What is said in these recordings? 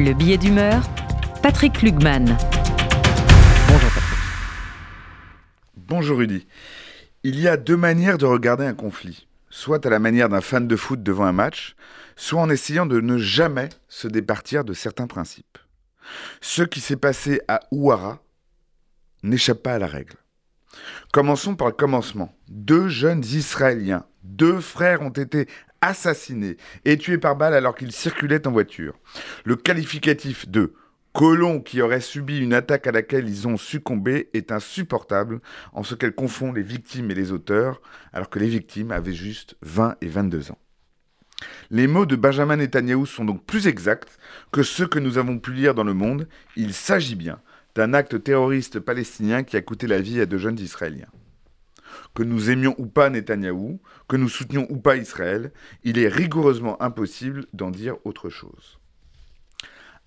Le billet d'humeur, Patrick Lugman. Bonjour Patrick. Bonjour Rudy. Il y a deux manières de regarder un conflit. Soit à la manière d'un fan de foot devant un match, soit en essayant de ne jamais se départir de certains principes. Ce qui s'est passé à Ouara n'échappe pas à la règle. Commençons par le commencement. Deux jeunes Israéliens, deux frères ont été assassinés et tués par balle alors qu'ils circulaient en voiture. Le qualificatif de colons qui auraient subi une attaque à laquelle ils ont succombé est insupportable en ce qu'elle confond les victimes et les auteurs, alors que les victimes avaient juste 20 et 22 ans. Les mots de Benjamin Netanyahou sont donc plus exacts que ceux que nous avons pu lire dans le monde. Il s'agit bien d'un acte terroriste palestinien qui a coûté la vie à deux jeunes Israéliens. Que nous aimions ou pas Netanyahou, que nous soutenions ou pas Israël, il est rigoureusement impossible d'en dire autre chose.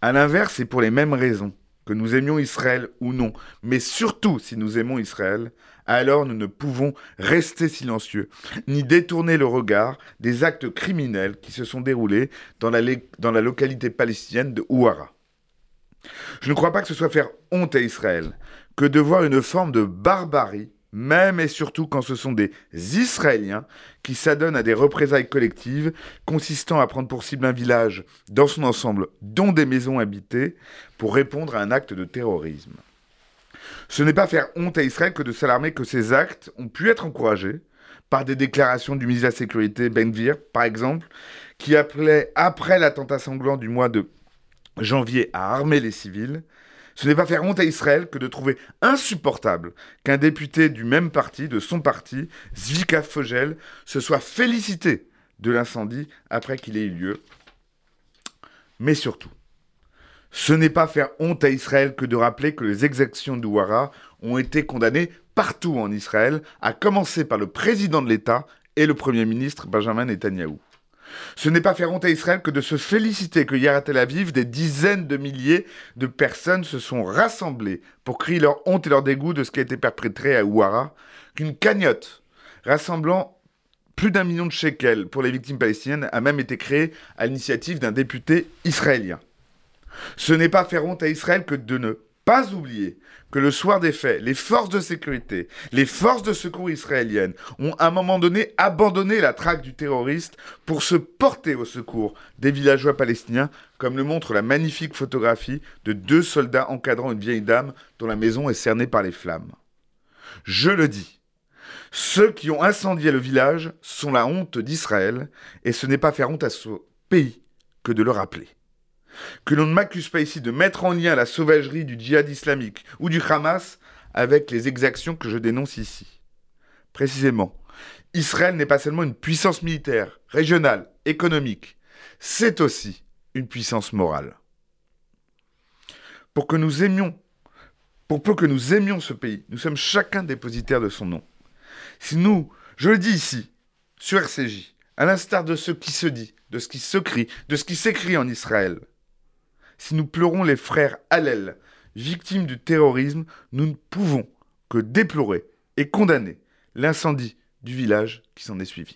A l'inverse, et pour les mêmes raisons, que nous aimions Israël ou non, mais surtout si nous aimons Israël, alors nous ne pouvons rester silencieux, ni détourner le regard des actes criminels qui se sont déroulés dans la, dans la localité palestinienne de Ouara. Je ne crois pas que ce soit faire honte à Israël que de voir une forme de barbarie même et surtout quand ce sont des Israéliens qui s'adonnent à des représailles collectives consistant à prendre pour cible un village dans son ensemble, dont des maisons habitées, pour répondre à un acte de terrorisme. Ce n'est pas faire honte à Israël que de s'alarmer que ces actes ont pu être encouragés par des déclarations du ministre de la Sécurité, Benvir, par exemple, qui appelait, après l'attentat sanglant du mois de janvier, à armer les civils, ce n'est pas faire honte à Israël que de trouver insupportable qu'un député du même parti, de son parti, Zvika Fogel, se soit félicité de l'incendie après qu'il ait eu lieu. Mais surtout, ce n'est pas faire honte à Israël que de rappeler que les exactions d'Ouara ont été condamnées partout en Israël, à commencer par le président de l'État et le Premier ministre Benjamin Netanyahou. Ce n'est pas faire honte à Israël que de se féliciter que hier à Tel Aviv, des dizaines de milliers de personnes se sont rassemblées pour crier leur honte et leur dégoût de ce qui a été perpétré à Ouara, qu'une cagnotte rassemblant plus d'un million de shekels pour les victimes palestiniennes a même été créée à l'initiative d'un député israélien. Ce n'est pas faire honte à Israël que de ne pas oublier que le soir des faits, les forces de sécurité, les forces de secours israéliennes ont à un moment donné abandonné la traque du terroriste pour se porter au secours des villageois palestiniens, comme le montre la magnifique photographie de deux soldats encadrant une vieille dame dont la maison est cernée par les flammes. Je le dis, ceux qui ont incendié le village sont la honte d'Israël, et ce n'est pas faire honte à ce pays que de le rappeler que l'on ne m'accuse pas ici de mettre en lien la sauvagerie du djihad islamique ou du Hamas avec les exactions que je dénonce ici. Précisément, Israël n'est pas seulement une puissance militaire, régionale, économique, c'est aussi une puissance morale. Pour que nous aimions, pour peu que nous aimions ce pays, nous sommes chacun dépositaire de son nom. Si nous, je le dis ici, sur RCJ, à l'instar de ce qui se dit, de ce qui se crie, de ce qui s'écrit en Israël, si nous pleurons les frères Hallel, victimes du terrorisme, nous ne pouvons que déplorer et condamner l'incendie du village qui s'en est suivi.